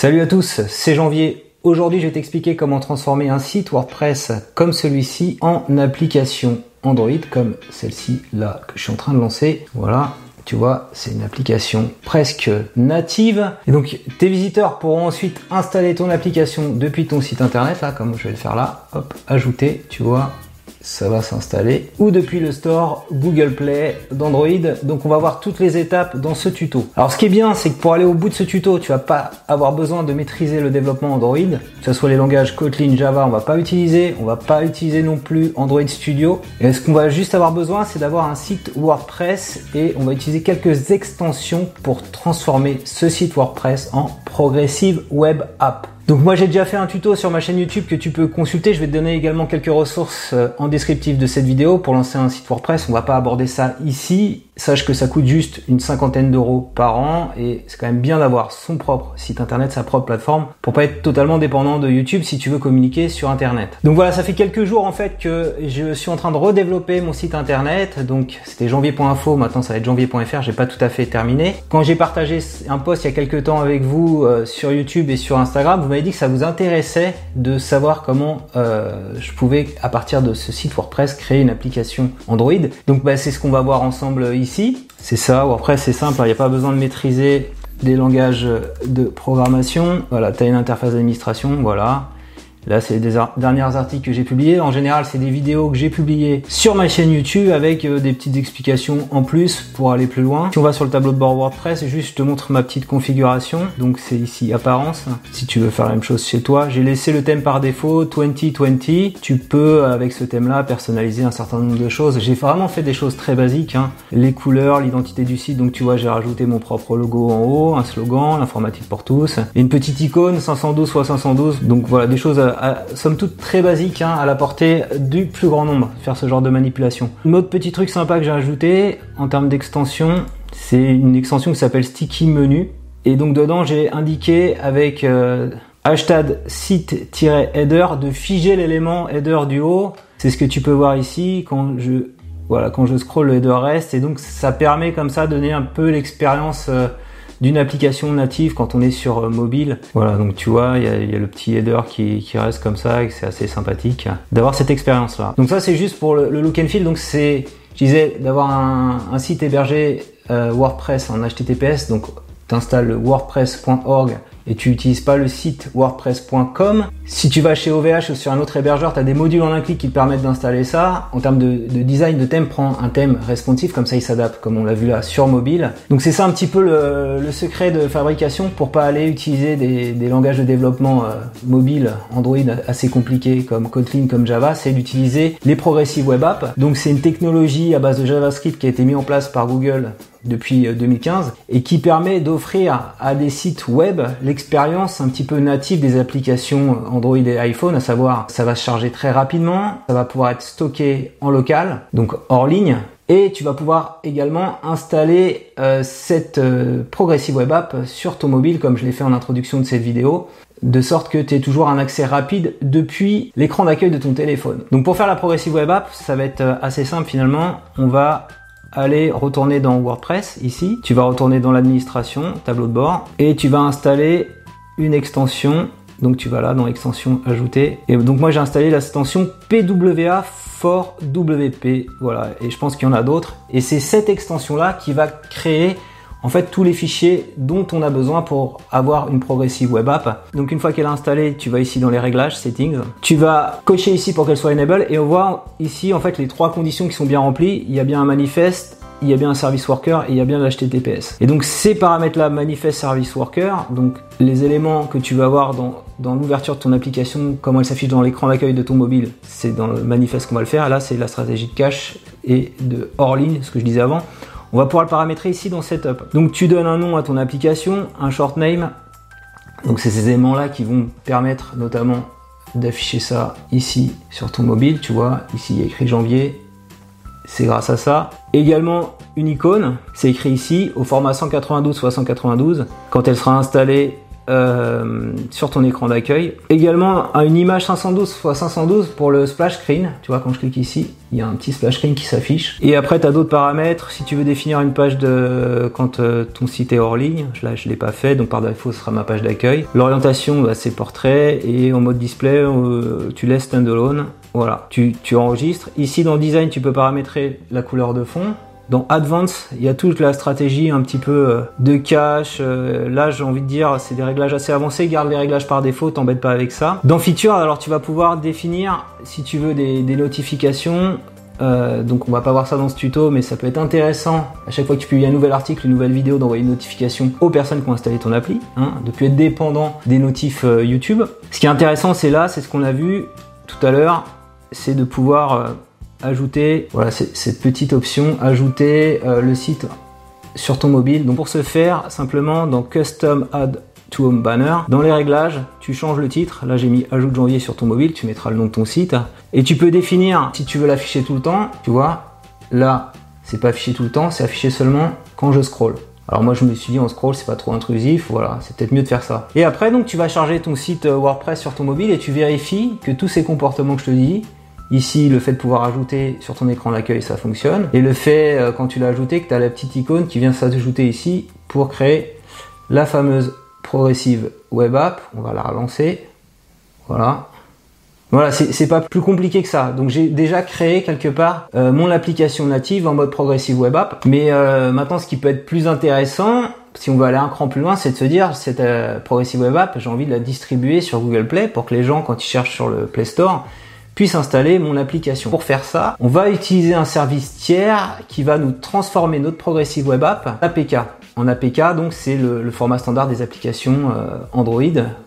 Salut à tous, c'est Janvier. Aujourd'hui, je vais t'expliquer comment transformer un site WordPress comme celui-ci en application Android comme celle-ci là que je suis en train de lancer. Voilà, tu vois, c'est une application presque native. Et donc, tes visiteurs pourront ensuite installer ton application depuis ton site internet, là, comme je vais le faire là. Hop, ajouter, tu vois, ça va s'installer ou depuis le store Google Play d'Android. Donc on va voir toutes les étapes dans ce tuto. Alors ce qui est bien, c'est que pour aller au bout de ce tuto, tu vas pas avoir besoin de maîtriser le développement Android, que ce soit les langages Kotlin, Java, on va pas utiliser, on va pas utiliser non plus Android Studio. Et ce qu'on va juste avoir besoin, c'est d'avoir un site WordPress et on va utiliser quelques extensions pour transformer ce site WordPress en Progressive Web App. Donc moi j'ai déjà fait un tuto sur ma chaîne YouTube que tu peux consulter. Je vais te donner également quelques ressources euh, en descriptif de cette vidéo pour lancer un site WordPress. On va pas aborder ça ici. Sache que ça coûte juste une cinquantaine d'euros par an et c'est quand même bien d'avoir son propre site internet, sa propre plateforme pour pas être totalement dépendant de YouTube si tu veux communiquer sur internet. Donc voilà, ça fait quelques jours en fait que je suis en train de redévelopper mon site internet. Donc c'était janvier.info, maintenant ça va être janvier.fr, j'ai pas tout à fait terminé. Quand j'ai partagé un post il y a quelques temps avec vous euh, sur YouTube et sur Instagram, vous m'avez dit que ça vous intéressait de savoir comment euh, je pouvais à partir de ce site WordPress créer une application Android. Donc bah, c'est ce qu'on va voir ensemble ici c'est ça, ou après c'est simple, il n'y a pas besoin de maîtriser des langages de programmation. Voilà, tu as une interface d'administration, voilà. Là, c'est les derniers articles que j'ai publiés. En général, c'est des vidéos que j'ai publiées sur ma chaîne YouTube avec euh, des petites explications en plus pour aller plus loin. Si on va sur le tableau de bord WordPress, juste je te montre ma petite configuration. Donc c'est ici apparence. Si tu veux faire la même chose chez toi, j'ai laissé le thème par défaut 2020. Tu peux avec ce thème-là personnaliser un certain nombre de choses. J'ai vraiment fait des choses très basiques. Hein. Les couleurs, l'identité du site. Donc tu vois, j'ai rajouté mon propre logo en haut, un slogan, l'informatique pour tous, une petite icône 512 x 512. Donc voilà, des choses somme toute très basique hein, à la portée du plus grand nombre, faire ce genre de manipulation. Un autre petit truc sympa que j'ai ajouté en termes d'extension, c'est une extension qui s'appelle Sticky Menu. Et donc dedans j'ai indiqué avec euh, hashtag site-header de figer l'élément header du haut. C'est ce que tu peux voir ici quand je voilà quand je scroll le header reste et donc ça permet comme ça de donner un peu l'expérience euh, d'une application native quand on est sur euh, mobile. Voilà, donc tu vois, il y a, le petit header qui, reste comme ça et c'est assez sympathique d'avoir cette expérience là. Donc ça c'est juste pour le, look and feel, donc c'est, je disais, d'avoir un, site hébergé euh, WordPress en HTTPS, donc tu installes wordpress.org et tu n'utilises pas le site wordpress.com, si tu vas chez OVH ou sur un autre hébergeur, tu as des modules en un clic qui te permettent d'installer ça. En termes de, design de thème, prends un thème responsive, comme ça il s'adapte, comme on l'a vu là, sur mobile. Donc c'est ça un petit peu le, secret de fabrication pour pas aller utiliser des, langages de développement euh, mobile Android assez compliqués comme Kotlin, comme Java, c'est d'utiliser les Progressive Web Apps. Donc c'est une technologie à base de JavaScript qui a été mise en place par Google depuis 2015 euh, et qui permet d'offrir à des sites web l'expérience un petit peu native des applications Android et iPhone, à savoir ça va se charger très rapidement, ça va pouvoir être stocké en local, donc hors ligne, et tu vas pouvoir également installer euh, cette euh, Progressive Web App sur ton mobile comme je l'ai fait en introduction de cette vidéo de sorte que tu aies toujours un accès rapide depuis l'écran d'accueil de ton téléphone. Donc pour faire la Progressive Web App, ça va être assez simple finalement. On va aller retourner dans WordPress ici, tu vas retourner dans l'administration, tableau de bord, et tu vas installer une extension. Donc tu vas là dans l'extension ajouter. Et donc moi j'ai installé l'extension PWA for WP. Voilà, et je pense qu'il y en a d'autres. Et c'est cette extension là qui va créer en fait tous les fichiers dont on a besoin pour avoir une progressive web app. Donc une fois qu'elle est installée, tu vas ici dans les réglages, settings, tu vas cocher ici pour qu'elle soit enable et on voit ici en fait les trois conditions qui sont bien remplies. Il y a bien un manifeste, il y a bien un service worker et il y a bien l'HTTPS. Et donc ces paramètres-là, manifeste service worker, donc les éléments que tu vas avoir dans, dans l'ouverture de ton application, comment elle s'affiche dans l'écran d'accueil de ton mobile, c'est dans le manifeste qu'on va le faire. Là, c'est la stratégie de cache et de hors ligne, ce que je disais avant. On va pouvoir le paramétrer ici dans Setup. Donc tu donnes un nom à ton application, un short name. Donc c'est ces éléments-là qui vont permettre notamment d'afficher ça ici sur ton mobile. Tu vois, ici il y a écrit janvier. C'est grâce à ça. Également une icône, c'est écrit ici au format 192 x 192. Quand elle sera installée, euh, sur ton écran d'accueil. Également une image 512 x 512 pour le splash screen. Tu vois, quand je clique ici, il y a un petit splash screen qui s'affiche. Et après, tu as d'autres paramètres. Si tu veux définir une page de quand euh, ton site est hors ligne, là je l'ai pas fait, donc par défaut ce sera ma page d'accueil. L'orientation, bah, c'est portrait et en mode display, euh, tu laisses standalone. Voilà, tu enregistres. Ici dans design, tu peux paramétrer la couleur de fond. Dans Advance, il y a toute la stratégie un petit peu euh, de cache. Euh, là, j'ai envie de dire, c'est des réglages assez avancés. Garde les réglages par défaut, t'embête pas avec ça. Dans Feature, alors tu vas pouvoir définir, si tu veux, des, notifications. Euh, donc on va pas voir ça dans ce tuto, mais ça peut être intéressant à chaque fois que tu publies un nouvel article, une nouvelle vidéo, d'envoyer une notification aux personnes qui ont installé ton appli, hein, de plus être dépendant des notifs YouTube. Ce qui est intéressant, c'est là, c'est ce qu'on a vu tout à l'heure, c'est de pouvoir ajouter, voilà, cette petite option, ajouter euh, le site sur ton mobile. Donc pour ce faire, simplement dans Custom Add to Home Banner, dans les réglages, tu changes le titre. Là, j'ai mis ajout janvier sur ton mobile, tu mettras le nom de ton site. Et tu peux définir si tu veux l'afficher tout le temps. Tu vois, là, c'est pas affiché tout le temps, c'est affiché seulement quand je scroll. Alors moi je me suis dit en scroll c'est pas trop intrusif, voilà, c'est peut-être mieux de faire ça. Et après donc tu vas charger ton site euh, WordPress sur ton mobile et tu vérifies que tous ces comportements que je te dis, Ici, le fait de pouvoir ajouter sur ton écran d'accueil, ça fonctionne. Et le fait, euh, quand tu l'as ajouté, que tu as la petite icône qui vient s'ajouter ici pour créer la fameuse progressive web app. On va la relancer. Voilà. Voilà, c'est pas plus compliqué que ça. Donc j'ai déjà créé quelque part euh, mon application native en mode progressive web app. Mais euh, maintenant, ce qui peut être plus intéressant, si on veut aller un cran plus loin, c'est de se dire cette progressive web app, j'ai envie de la distribuer sur Google Play pour que les gens, quand ils cherchent sur le Play Store, puisse installer mon application. Pour faire ça, on va utiliser un service tiers qui va nous transformer notre Progressive Web App APK. En APK, donc c'est le, format standard des applications euh, Android.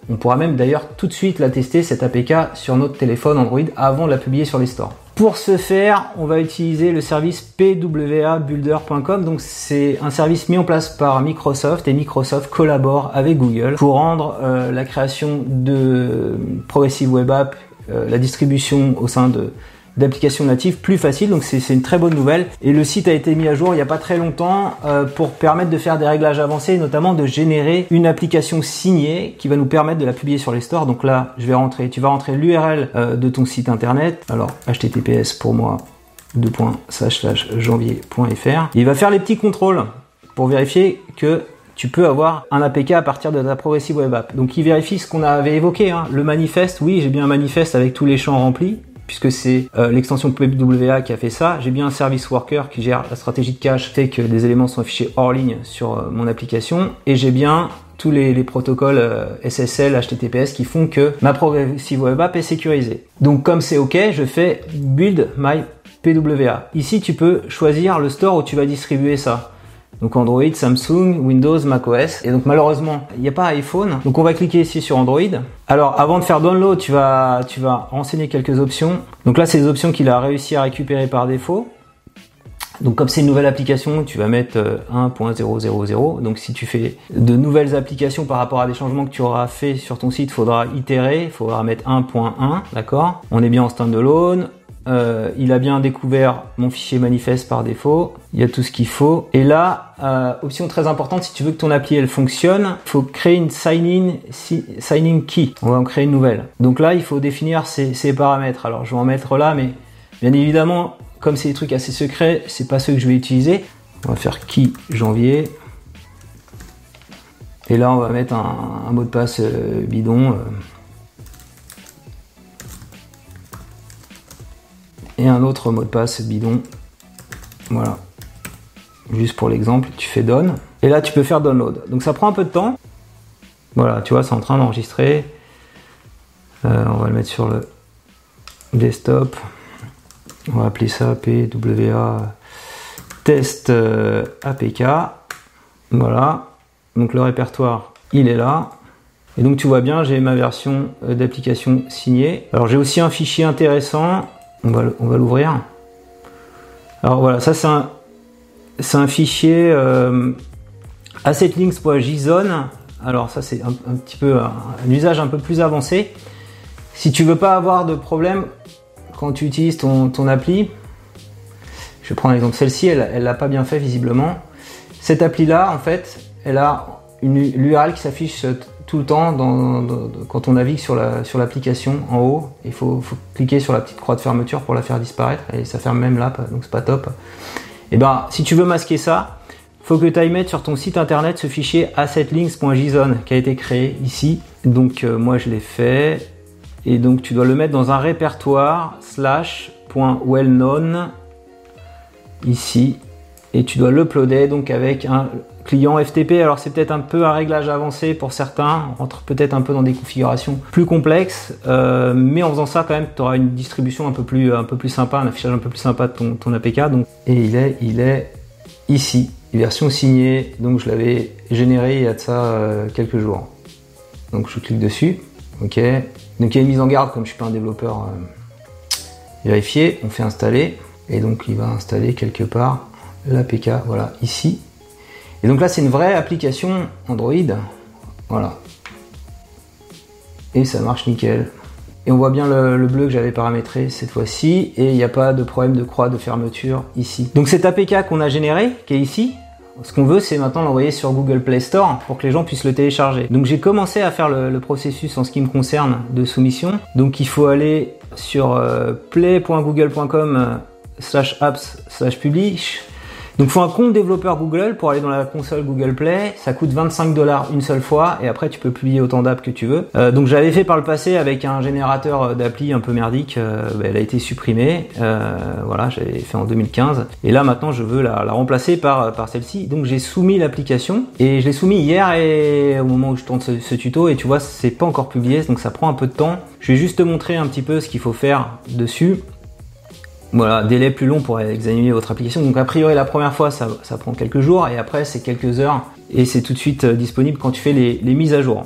On pourra même d'ailleurs tout de suite la tester, cette APK, sur notre téléphone Android avant de la publier sur les stores. Pour ce faire, on va utiliser le service pwabuilder.com. Donc c'est un service mis en place par Microsoft et Microsoft collabore avec Google pour rendre euh, la création de Progressive Web App la distribution au sein de d'applications natives plus facile. Donc c'est une très bonne nouvelle. Et le site a été mis à jour il n'y a pas très longtemps euh, pour permettre de faire des réglages avancés notamment de générer une application signée qui va nous permettre de la publier sur les stores. Donc là je vais rentrer. Tu vas rentrer l'URL euh, de ton site internet. Alors https pour moi janvier.fr il va faire les petits contrôles pour vérifier que tu peux avoir un APK à partir de ta Progressive Web App. Donc il vérifie ce qu'on avait évoqué, hein. le manifeste, oui j'ai bien un manifeste avec tous les champs remplis, puisque c'est euh, l'extension PWA qui a fait ça. J'ai bien un service worker qui gère la stratégie de cache, fait que des éléments sont affichés hors ligne sur euh, mon application, et j'ai bien tous les, protocoles euh, SSL, HTTPS qui font que ma Progressive Web App est sécurisée. Donc comme c'est OK, je fais Build My PWA. Ici, tu peux choisir le store où tu vas distribuer ça. Donc Android, Samsung, Windows, macOS. Et donc malheureusement, il n'y a pas iPhone. Donc on va cliquer ici sur Android. Alors avant de faire download, tu vas, tu vas renseigner quelques options. Donc là, c'est les options qu'il a réussi à récupérer par défaut. Donc comme c'est une nouvelle application, tu vas mettre 1.000. Euh, Donc si tu fais de nouvelles applications par rapport à des changements que tu auras fait sur ton site, il faudra itérer, il faudra mettre 1.1, d'accord? On est bien en standalone. Euh, il a bien découvert mon fichier manifeste par défaut. Il y a tout ce qu'il faut. Et là, euh, option très importante, si tu veux que ton appli elle fonctionne, il faut créer une sign-in sign key. On va en créer une nouvelle. Donc là, il faut définir ces, paramètres. Alors, je vais en mettre là, mais bien évidemment, comme c'est des trucs assez secrets, c'est pas ceux que je vais utiliser. On va faire key janvier. Et là, on va mettre un, mot de passe euh, bidon. Et un autre mot de passe bidon. Voilà. Juste pour l'exemple, tu fais down. Et là, tu peux faire download. Donc ça prend un peu de temps. Voilà, tu vois, c'est en train d'enregistrer. Euh, on va le mettre sur le desktop. On va appeler ça PWA test euh, APK. Voilà. Donc le répertoire, il est là. Et donc tu vois bien, j'ai ma version euh, d'application signée. Alors j'ai aussi un fichier intéressant on va, l'ouvrir. Alors voilà, ça c'est un, un fichier euh, assetlinks.json. Alors ça c'est un, petit peu un, usage un peu plus avancé. Si tu veux pas avoir de problème quand tu utilises ton, appli, je prendre l'exemple celle-ci, elle l'a pas bien fait visiblement. Cette appli là, en fait, elle a une l'URL qui s'affiche tout le temps quand on navigue sur l'application en haut. Il faut, cliquer sur la petite croix de fermeture pour la faire disparaître et ça ferme même l'app, donc c'est pas top. Et eh ben, si tu veux masquer ça, faut que tu ailles mettre sur ton site internet ce fichier assetlinks.json qui a été créé ici. Donc euh, moi je l'ai fait et donc tu dois le mettre dans un répertoire slash .wellknown ici et tu dois l'uploader donc avec un client FTP. Alors c'est peut-être un peu un réglage avancé pour certains, on rentre peut-être un peu dans des configurations plus complexes, euh, mais en faisant ça quand même tu auras une distribution un peu plus un sympa, un affichage un peu plus sympa de ton, ton APK. Donc et il est il est ici, version signée. Donc je l'avais généré il y a de ça euh, quelques jours. Donc je clique dessus, ok. Donc il y a une mise en garde comme je suis pas un développeur euh, vérifié, on fait installer et donc il va installer quelque part l'APK, voilà, ici. Et donc là, c'est une vraie application Android. Voilà. Et ça marche nickel. Et on voit bien le, bleu que j'avais paramétré cette fois-ci. Et il n'y a pas de problème de croix de fermeture ici. Donc cet APK qu'on a généré, qui est ici, ce qu'on veut, c'est maintenant l'envoyer sur Google Play Store pour que les gens puissent le télécharger. Donc j'ai commencé à faire le, processus en ce qui me concerne de soumission. Donc il faut aller sur euh, play.google.com euh, slash apps slash publish donc, faut un compte développeur Google pour aller dans la console Google Play. Ça coûte 25 dollars une seule fois et après tu peux publier autant d'apps que tu veux. Euh, donc, j'avais fait par le passé avec un générateur d'appli un peu merdique. Euh, bah, elle a été supprimée. Euh, voilà, j'avais fait en 2015. Et là, maintenant, je veux la, remplacer par, par celle-ci. Donc, j'ai soumis l'application et je l'ai soumis hier et au moment où je tourne ce, ce tuto et tu vois, c'est pas encore publié, donc ça prend un peu de temps. Je vais juste te montrer un petit peu ce qu'il faut faire dessus. Voilà, délai plus long pour examiner votre application. Donc a priori la première fois ça, prend quelques jours et après c'est quelques heures et c'est tout de suite euh, disponible quand tu fais les, mises à jour.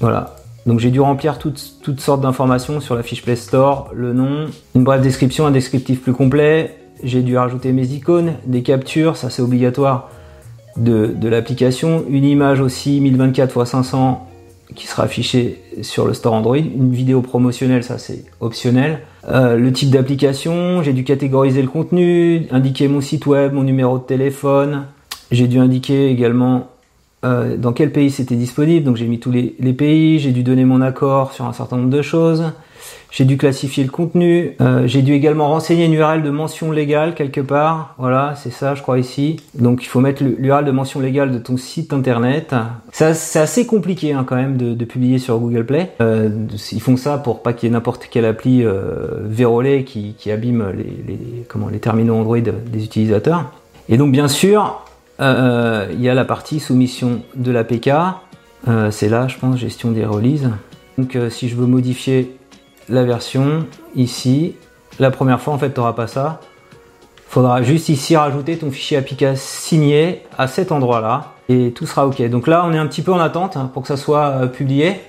Voilà. Donc j'ai dû remplir toutes, sortes d'informations sur la fiche Play Store, le nom, une brève description, un descriptif plus complet. J'ai dû rajouter mes icônes, des captures, ça c'est obligatoire de, de l'application, une image aussi 1024 x 500 qui sera affiché sur le store Android. Une vidéo promotionnelle, ça c'est optionnel. Euh, le type d'application, j'ai dû catégoriser le contenu, indiquer mon site web, mon numéro de téléphone. J'ai dû indiquer également euh, dans quel pays c'était disponible? Donc j'ai mis tous les, les pays, j'ai dû donner mon accord sur un certain nombre de choses. J'ai dû classifier le contenu. Euh, j'ai dû également renseigner une URL de mention légale quelque part. Voilà, c'est ça, je crois ici. Donc il faut mettre l'URL de mention légale de ton site internet. C'est assez compliqué hein, quand même de, publier sur Google Play. Euh, ils font ça pour pas qu'il y ait n'importe quelle appli euh, vérolée qui, abîme les, comment, les terminaux Android des utilisateurs. Et donc bien sûr, euh, il y a la partie soumission de l'APK. c'est là, je pense, gestion des releases. Donc si je veux modifier la version ici. La première fois, en fait, tu n'auras pas ça. Faudra juste ici rajouter ton fichier APK signé à cet endroit-là et tout sera OK. Donc là, on est un petit peu en attente hein, pour que ça soit euh, publié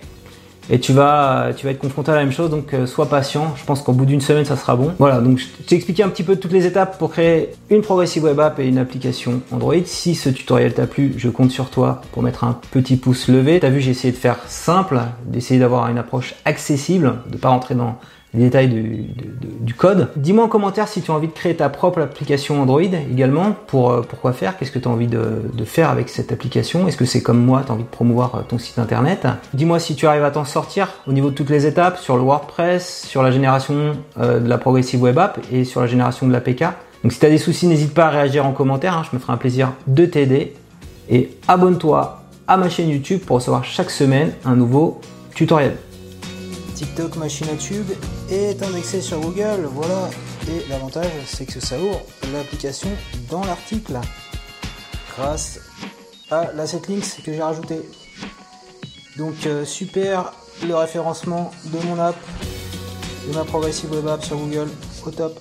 et tu vas, tu vas être confronté à la même chose, donc euh, sois patient. Je pense qu'au bout d'une semaine, ça sera bon. Voilà, donc je t'ai expliqué un petit peu toutes les étapes pour créer une Progressive Web App et une application Android. Si ce tutoriel t'a plu, je compte sur toi pour mettre un petit pouce levé. T'as vu, j'ai essayé de faire simple, d'essayer d'avoir une approche accessible, de pas rentrer dans détails du, code. Dis-moi en commentaire si tu as envie de créer ta propre application Android également. Pour, euh, pourquoi faire? Qu'est-ce que tu as envie de, faire avec cette application? Est-ce que c'est comme moi, tu as envie de promouvoir euh, ton site internet? Dis-moi si tu arrives à t'en sortir au niveau de toutes les étapes sur le WordPress, sur la génération euh, de la Progressive Web App et sur la génération de l'APK. Donc si tu as des soucis, n'hésite pas à réagir en commentaire. Hein. je me ferai un plaisir de t'aider. Et abonne-toi à ma chaîne YouTube pour recevoir chaque semaine un nouveau tutoriel. TikTok machine à tube est indexé sur Google, voilà. Et l'avantage, c'est que ça ouvre l'application dans l'article grâce à l'asset links que j'ai rajouté. Donc euh, super le référencement de mon app, de ma progressive web app sur Google, au top.